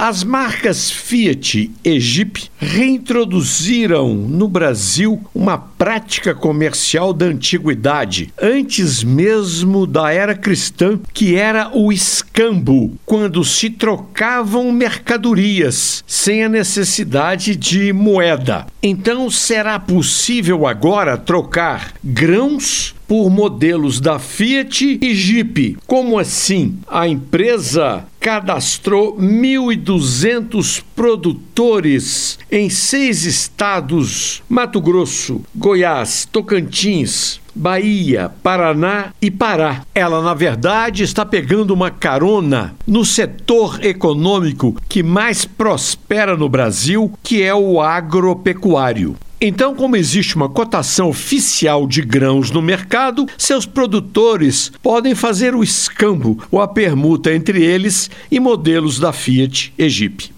As marcas Fiat e Jeep reintroduziram no Brasil uma prática comercial da antiguidade, antes mesmo da era cristã, que era o escambo, quando se trocavam mercadorias sem a necessidade de moeda. Então será possível agora trocar grãos por modelos da Fiat e Jeep. Como assim? A empresa cadastrou 1.200 produtores em seis estados: Mato Grosso, Goiás, Tocantins, Bahia, Paraná e Pará. Ela, na verdade, está pegando uma carona no setor econômico que mais prospera no Brasil, que é o agropecuário. Então, como existe uma cotação oficial de grãos no mercado, seus produtores podem fazer o escambo ou a permuta entre eles e modelos da Fiat e Jeep.